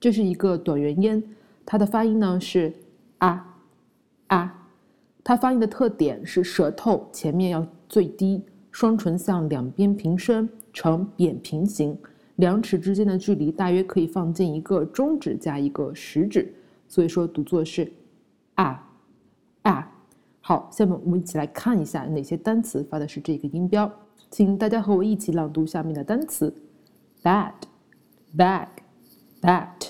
这是一个短元音，它的发音呢是啊啊，它发音的特点是舌头前面要最低，双唇向两边平伸呈扁平形，两齿之间的距离大约可以放进一个中指加一个食指，所以说读作是啊啊。好，下面我们一起来看一下哪些单词发的是这个音标，请大家和我一起朗读下面的单词：bad、bag、bat、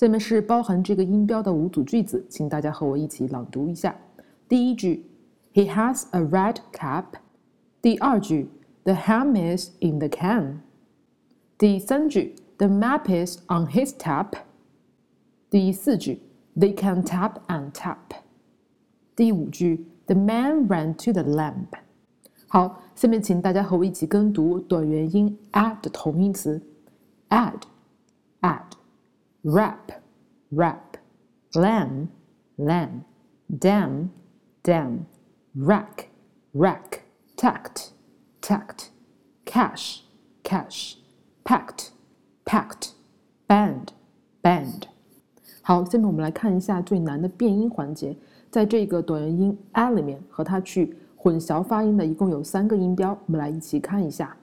下面是包含这个音标的五组句子，请大家和我一起朗读一下。第一句，He has a red cap。第二句，The ham is in the can。第三句，The map is on his tap。第四句，They can tap and tap。第五句，The man ran to the lamp。好，下面请大家和我一起跟读短元音 a 的同义词：add、add、 Wrap, wrap. Lamb, lamb. Dam, dam. Rack, rack. Tact, tact. Cash, cash. Packed, packed. Band, band. 好，下面我们来看一下最难的辨音环节。在这个短元音 a 里面，和它去混淆发音的一共有三个音标，我们来一起看一下。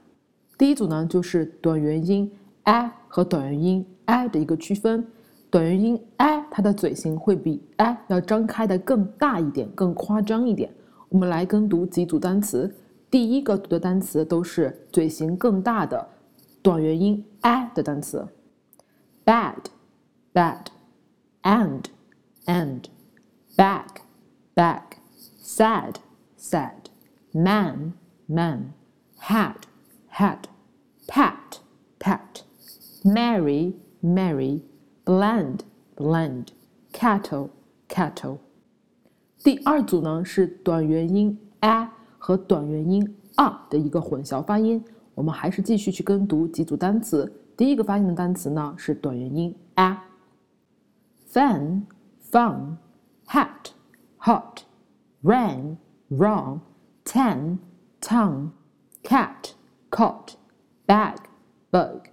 第一组呢，就是短元音 a 和短元音 i 的一个区分，短元音 i 它的嘴型会比 i 要张开的更大一点，更夸张一点。我们来跟读几组单词，第一个读的单词都是嘴型更大的短元音 i 的单词：bad、bad、and、and、back、back、sad、sad、man、man、had、had、pat、pat、Mary。bad、and、and、bag、bag、sad。said, man, man, had, had, pat, pat, marry, marry, blend, blend, cattle, cattle。第二组呢是短元音 a 和短元音 a 的一个混淆发音，我们还是继续去跟读几组单词。第一个发音的单词呢是短元音 a，fan, fun, hat, hot, rain。wrong, ten, tongue, cat, cot, bag, bug,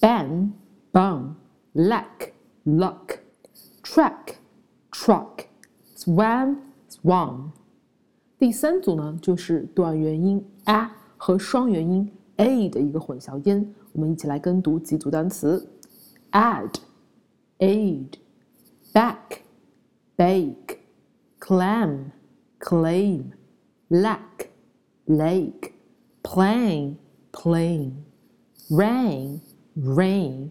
ben, bone, lack, luck, track, truck, swam, swan。第三组呢，就是短元音 a 和双元音 a 的一个混淆音。我们一起来跟读几组单词：add、aid、back、bake、clam。claim, lack, lake, plane, plane, rain, rain,